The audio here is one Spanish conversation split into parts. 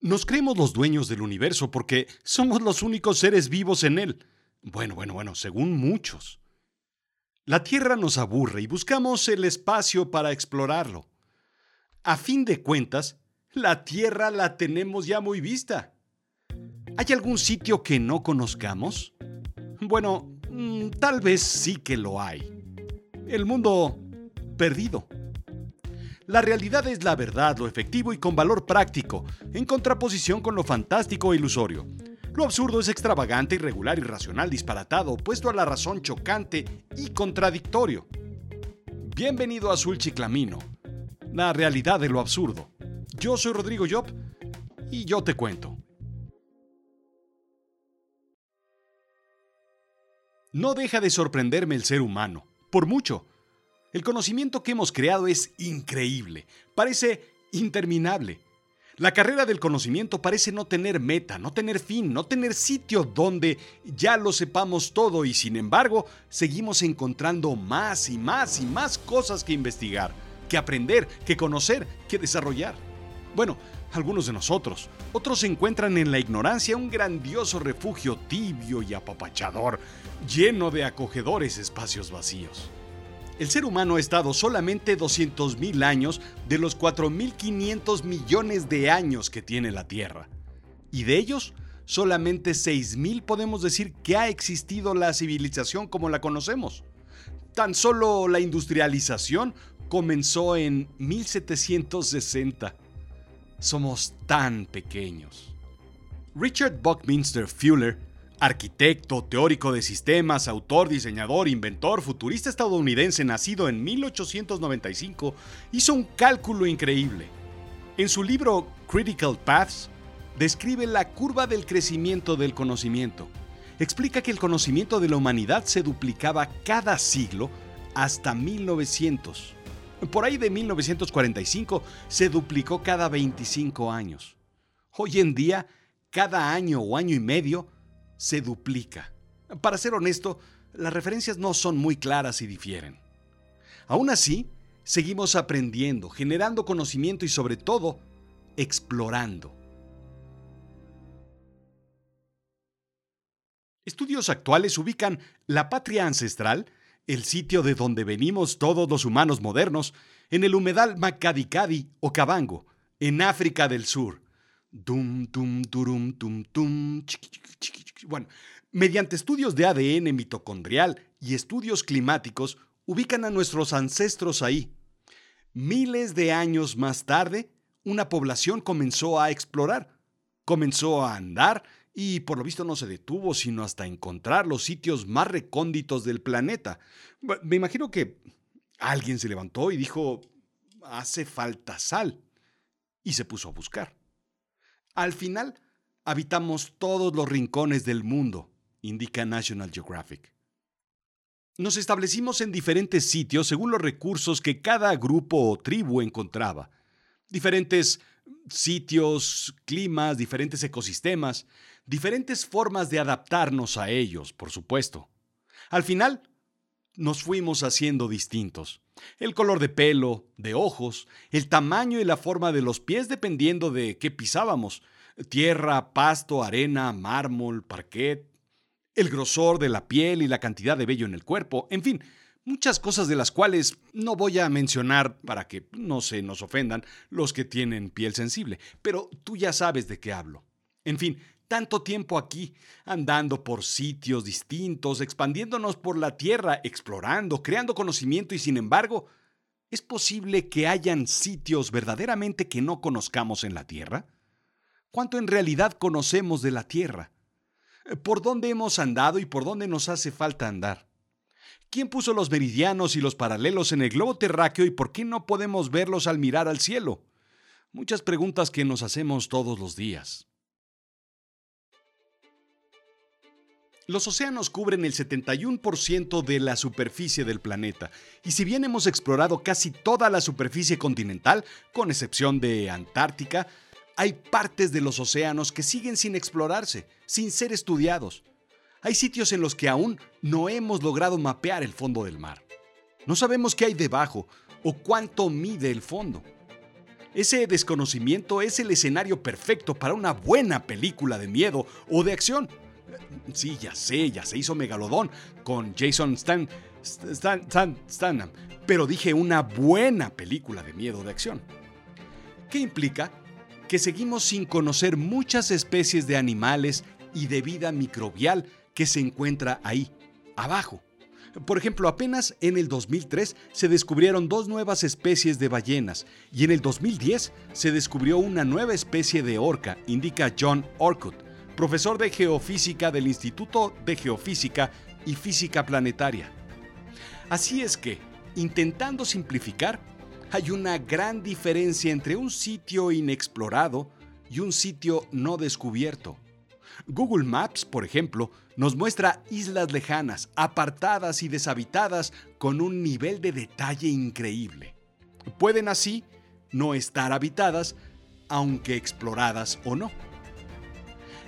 Nos creemos los dueños del universo porque somos los únicos seres vivos en él. Bueno, bueno, bueno, según muchos. La Tierra nos aburre y buscamos el espacio para explorarlo. A fin de cuentas, la Tierra la tenemos ya muy vista. ¿Hay algún sitio que no conozcamos? Bueno, mm, tal vez sí que lo hay. El mundo perdido. La realidad es la verdad, lo efectivo y con valor práctico, en contraposición con lo fantástico e ilusorio. Lo absurdo es extravagante, irregular, irracional, disparatado, opuesto a la razón chocante y contradictorio. Bienvenido a Azul Chiclamino, la realidad de lo absurdo. Yo soy Rodrigo Job y yo te cuento. No deja de sorprenderme el ser humano, por mucho. El conocimiento que hemos creado es increíble, parece interminable. La carrera del conocimiento parece no tener meta, no tener fin, no tener sitio donde ya lo sepamos todo y sin embargo seguimos encontrando más y más y más cosas que investigar, que aprender, que conocer, que desarrollar. Bueno, algunos de nosotros, otros encuentran en la ignorancia un grandioso refugio tibio y apapachador, lleno de acogedores espacios vacíos. El ser humano ha estado solamente 200.000 años de los 4.500 millones de años que tiene la Tierra. Y de ellos, solamente 6.000 podemos decir que ha existido la civilización como la conocemos. Tan solo la industrialización comenzó en 1760. Somos tan pequeños. Richard Buckminster Fuller Arquitecto, teórico de sistemas, autor, diseñador, inventor, futurista estadounidense nacido en 1895, hizo un cálculo increíble. En su libro Critical Paths, describe la curva del crecimiento del conocimiento. Explica que el conocimiento de la humanidad se duplicaba cada siglo hasta 1900. Por ahí de 1945 se duplicó cada 25 años. Hoy en día, cada año o año y medio, se duplica. Para ser honesto, las referencias no son muy claras y difieren. Aún así, seguimos aprendiendo, generando conocimiento y sobre todo, explorando. Estudios actuales ubican la patria ancestral, el sitio de donde venimos todos los humanos modernos, en el humedal Makadikadi o Cabango, en África del Sur, Dum, tum, turum, tum, tum. Bueno, mediante estudios de ADN mitocondrial y estudios climáticos, ubican a nuestros ancestros ahí. Miles de años más tarde, una población comenzó a explorar, comenzó a andar y por lo visto no se detuvo sino hasta encontrar los sitios más recónditos del planeta. Me imagino que alguien se levantó y dijo, hace falta sal, y se puso a buscar. Al final, habitamos todos los rincones del mundo, indica National Geographic. Nos establecimos en diferentes sitios según los recursos que cada grupo o tribu encontraba. Diferentes sitios, climas, diferentes ecosistemas, diferentes formas de adaptarnos a ellos, por supuesto. Al final, nos fuimos haciendo distintos. El color de pelo, de ojos, el tamaño y la forma de los pies dependiendo de qué pisábamos. Tierra, pasto, arena, mármol, parquet, el grosor de la piel y la cantidad de vello en el cuerpo, en fin, muchas cosas de las cuales no voy a mencionar para que no se nos ofendan los que tienen piel sensible, pero tú ya sabes de qué hablo. En fin, tanto tiempo aquí, andando por sitios distintos, expandiéndonos por la Tierra, explorando, creando conocimiento y sin embargo, ¿es posible que hayan sitios verdaderamente que no conozcamos en la Tierra? ¿Cuánto en realidad conocemos de la Tierra? ¿Por dónde hemos andado y por dónde nos hace falta andar? ¿Quién puso los meridianos y los paralelos en el globo terráqueo y por qué no podemos verlos al mirar al cielo? Muchas preguntas que nos hacemos todos los días. Los océanos cubren el 71% de la superficie del planeta, y si bien hemos explorado casi toda la superficie continental, con excepción de Antártica, hay partes de los océanos que siguen sin explorarse, sin ser estudiados. Hay sitios en los que aún no hemos logrado mapear el fondo del mar. No sabemos qué hay debajo o cuánto mide el fondo. Ese desconocimiento es el escenario perfecto para una buena película de miedo o de acción. Sí, ya sé, ya se hizo Megalodón con Jason Stan, Stan, pero dije una buena película de miedo de acción. ¿Qué implica? Que seguimos sin conocer muchas especies de animales y de vida microbial que se encuentra ahí, abajo. Por ejemplo, apenas en el 2003 se descubrieron dos nuevas especies de ballenas y en el 2010 se descubrió una nueva especie de orca, indica John Orcutt, profesor de geofísica del Instituto de Geofísica y Física Planetaria. Así es que, intentando simplificar, hay una gran diferencia entre un sitio inexplorado y un sitio no descubierto. Google Maps, por ejemplo, nos muestra islas lejanas, apartadas y deshabitadas con un nivel de detalle increíble. Pueden así no estar habitadas, aunque exploradas o no.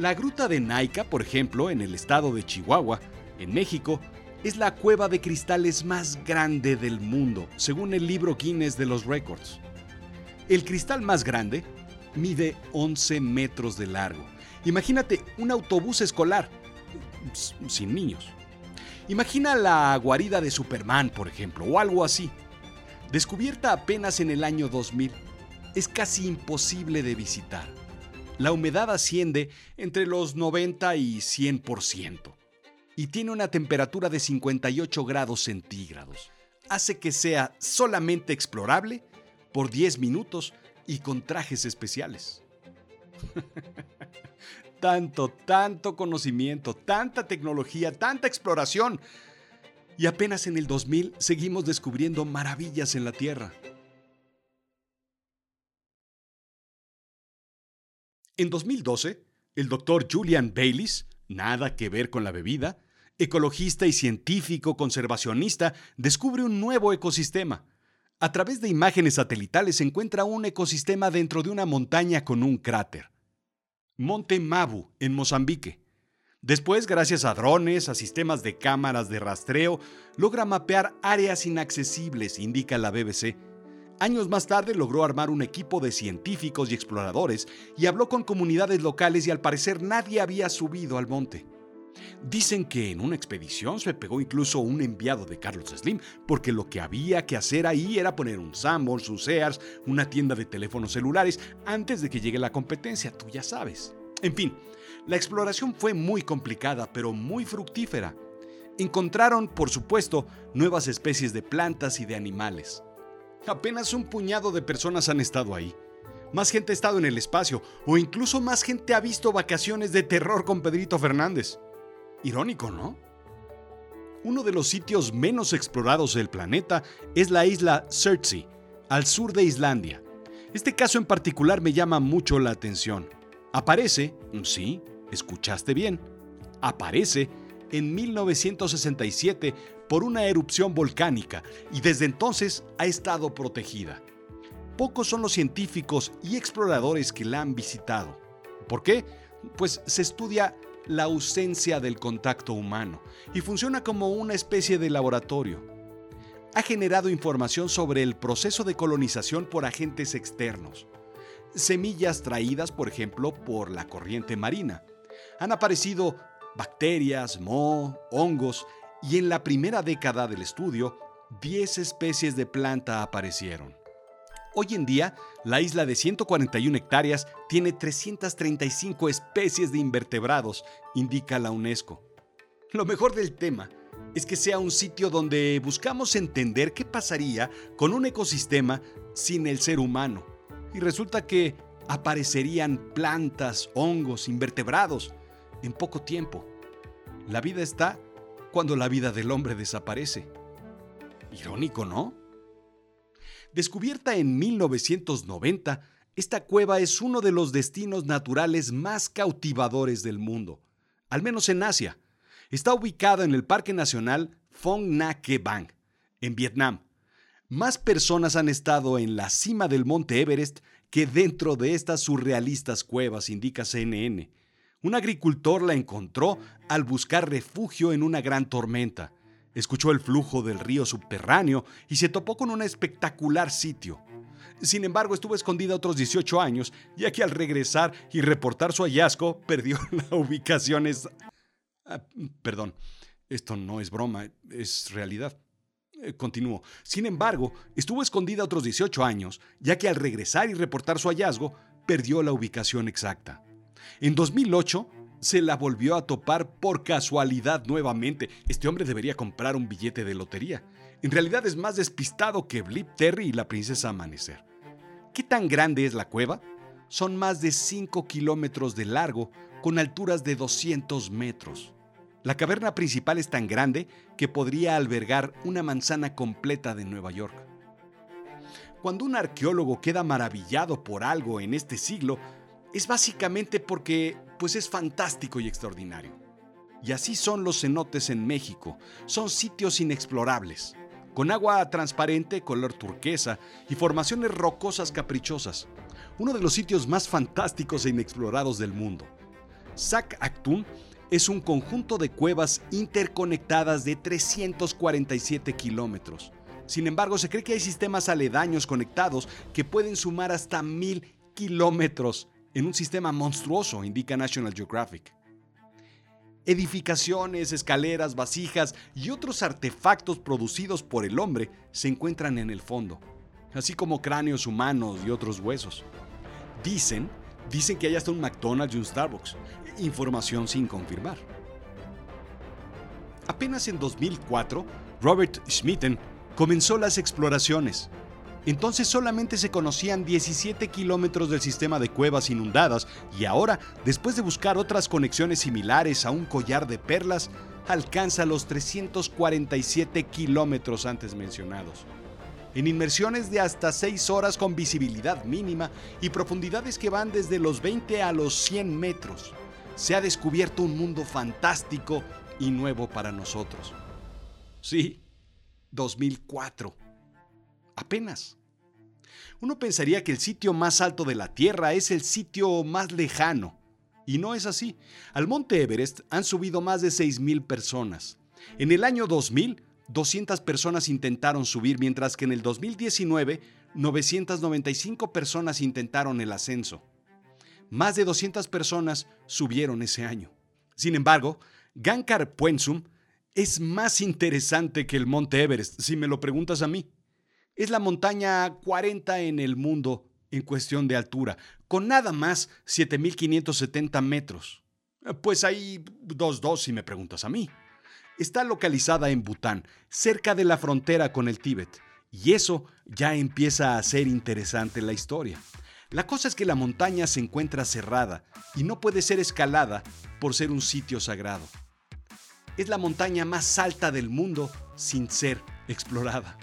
La gruta de Naica, por ejemplo, en el estado de Chihuahua, en México, es la cueva de cristales más grande del mundo, según el libro Guinness de los Records. El cristal más grande mide 11 metros de largo. Imagínate un autobús escolar, sin niños. Imagina la guarida de Superman, por ejemplo, o algo así. Descubierta apenas en el año 2000, es casi imposible de visitar. La humedad asciende entre los 90 y 100% y tiene una temperatura de 58 grados centígrados. Hace que sea solamente explorable por 10 minutos y con trajes especiales. tanto, tanto conocimiento, tanta tecnología, tanta exploración. Y apenas en el 2000 seguimos descubriendo maravillas en la Tierra. En 2012, el doctor Julian Baylis, nada que ver con la bebida, ecologista y científico conservacionista, descubre un nuevo ecosistema. A través de imágenes satelitales se encuentra un ecosistema dentro de una montaña con un cráter. Monte Mabu, en Mozambique. Después, gracias a drones, a sistemas de cámaras de rastreo, logra mapear áreas inaccesibles, indica la BBC. Años más tarde logró armar un equipo de científicos y exploradores y habló con comunidades locales y al parecer nadie había subido al monte. Dicen que en una expedición se pegó incluso un enviado de Carlos Slim, porque lo que había que hacer ahí era poner un Sanborns, un Sears, una tienda de teléfonos celulares antes de que llegue la competencia, tú ya sabes. En fin, la exploración fue muy complicada, pero muy fructífera. Encontraron, por supuesto, nuevas especies de plantas y de animales. Apenas un puñado de personas han estado ahí. Más gente ha estado en el espacio, o incluso más gente ha visto vacaciones de terror con Pedrito Fernández. Irónico, ¿no? Uno de los sitios menos explorados del planeta es la isla Surtsey, al sur de Islandia. Este caso en particular me llama mucho la atención. Aparece, sí, escuchaste bien, aparece en 1967 por una erupción volcánica y desde entonces ha estado protegida. Pocos son los científicos y exploradores que la han visitado. ¿Por qué? Pues se estudia la ausencia del contacto humano y funciona como una especie de laboratorio. Ha generado información sobre el proceso de colonización por agentes externos. Semillas traídas, por ejemplo, por la corriente marina. Han aparecido bacterias, moho, hongos y en la primera década del estudio, 10 especies de planta aparecieron. Hoy en día, la isla de 141 hectáreas tiene 335 especies de invertebrados, indica la UNESCO. Lo mejor del tema es que sea un sitio donde buscamos entender qué pasaría con un ecosistema sin el ser humano. Y resulta que aparecerían plantas, hongos, invertebrados en poco tiempo. La vida está cuando la vida del hombre desaparece. Irónico, ¿no? Descubierta en 1990, esta cueva es uno de los destinos naturales más cautivadores del mundo, al menos en Asia. Está ubicada en el Parque Nacional Phong Nha Bang, en Vietnam. Más personas han estado en la cima del monte Everest que dentro de estas surrealistas cuevas, indica CNN. Un agricultor la encontró al buscar refugio en una gran tormenta. Escuchó el flujo del río subterráneo y se topó con un espectacular sitio. Sin embargo, estuvo escondida otros 18 años, ya que al regresar y reportar su hallazgo, perdió la ubicación. Ah, perdón, esto no es broma, es realidad. Eh, continúo. Sin embargo, estuvo escondida otros 18 años, ya que al regresar y reportar su hallazgo, perdió la ubicación exacta. En 2008, se la volvió a topar por casualidad nuevamente. Este hombre debería comprar un billete de lotería. En realidad es más despistado que Blip Terry y la princesa Amanecer. ¿Qué tan grande es la cueva? Son más de 5 kilómetros de largo, con alturas de 200 metros. La caverna principal es tan grande que podría albergar una manzana completa de Nueva York. Cuando un arqueólogo queda maravillado por algo en este siglo, es básicamente porque pues es fantástico y extraordinario. Y así son los cenotes en México, son sitios inexplorables con agua transparente color turquesa y formaciones rocosas caprichosas, uno de los sitios más fantásticos e inexplorados del mundo. Sac Actun es un conjunto de cuevas interconectadas de 347 kilómetros. Sin embargo, se cree que hay sistemas aledaños conectados que pueden sumar hasta mil kilómetros en un sistema monstruoso, indica National Geographic. Edificaciones, escaleras, vasijas y otros artefactos producidos por el hombre se encuentran en el fondo, así como cráneos humanos y otros huesos. Dicen, dicen que hay hasta un McDonald's y un Starbucks, información sin confirmar. Apenas en 2004, Robert Schmitten comenzó las exploraciones entonces solamente se conocían 17 kilómetros del sistema de cuevas inundadas y ahora, después de buscar otras conexiones similares a un collar de perlas, alcanza los 347 kilómetros antes mencionados. En inmersiones de hasta 6 horas con visibilidad mínima y profundidades que van desde los 20 a los 100 metros, se ha descubierto un mundo fantástico y nuevo para nosotros. Sí, 2004 apenas. Uno pensaría que el sitio más alto de la Tierra es el sitio más lejano. Y no es así. Al monte Everest han subido más de 6.000 personas. En el año 2000, 200 personas intentaron subir, mientras que en el 2019, 995 personas intentaron el ascenso. Más de 200 personas subieron ese año. Sin embargo, Gankar Puensum es más interesante que el monte Everest, si me lo preguntas a mí. Es la montaña 40 en el mundo en cuestión de altura, con nada más 7.570 metros. Pues hay dos dos si me preguntas a mí. Está localizada en Bután, cerca de la frontera con el Tíbet, y eso ya empieza a ser interesante la historia. La cosa es que la montaña se encuentra cerrada y no puede ser escalada por ser un sitio sagrado. Es la montaña más alta del mundo sin ser explorada.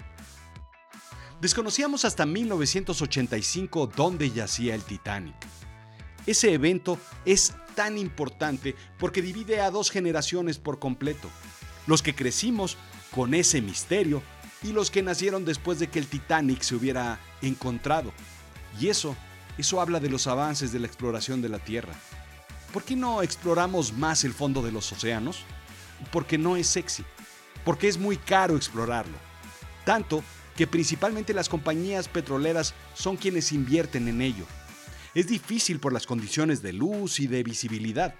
Desconocíamos hasta 1985 dónde yacía el Titanic. Ese evento es tan importante porque divide a dos generaciones por completo. Los que crecimos con ese misterio y los que nacieron después de que el Titanic se hubiera encontrado. Y eso, eso habla de los avances de la exploración de la Tierra. ¿Por qué no exploramos más el fondo de los océanos? Porque no es sexy. Porque es muy caro explorarlo. Tanto que principalmente las compañías petroleras son quienes invierten en ello. Es difícil por las condiciones de luz y de visibilidad,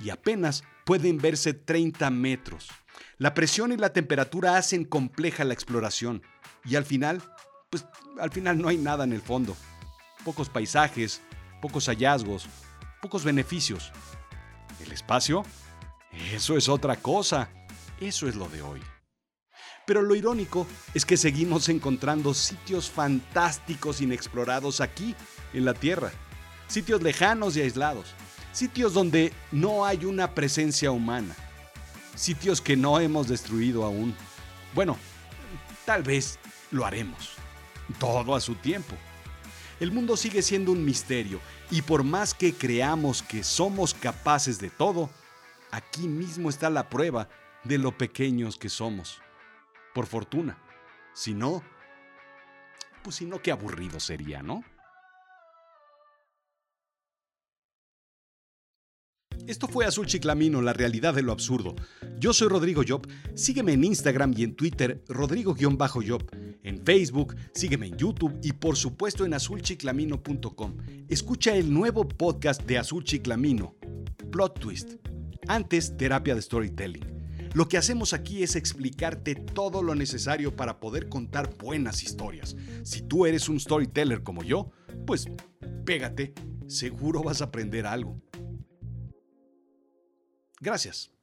y apenas pueden verse 30 metros. La presión y la temperatura hacen compleja la exploración, y al final, pues al final no hay nada en el fondo. Pocos paisajes, pocos hallazgos, pocos beneficios. ¿El espacio? Eso es otra cosa. Eso es lo de hoy. Pero lo irónico es que seguimos encontrando sitios fantásticos inexplorados aquí, en la Tierra. Sitios lejanos y aislados. Sitios donde no hay una presencia humana. Sitios que no hemos destruido aún. Bueno, tal vez lo haremos. Todo a su tiempo. El mundo sigue siendo un misterio y por más que creamos que somos capaces de todo, aquí mismo está la prueba de lo pequeños que somos por fortuna. Si no, pues si no, qué aburrido sería, ¿no? Esto fue Azul Chiclamino, la realidad de lo absurdo. Yo soy Rodrigo Job. Sígueme en Instagram y en Twitter, Rodrigo-Job. En Facebook, sígueme en YouTube y por supuesto en azulchiclamino.com. Escucha el nuevo podcast de Azul Chiclamino, Plot Twist. Antes, terapia de storytelling. Lo que hacemos aquí es explicarte todo lo necesario para poder contar buenas historias. Si tú eres un storyteller como yo, pues pégate, seguro vas a aprender algo. Gracias.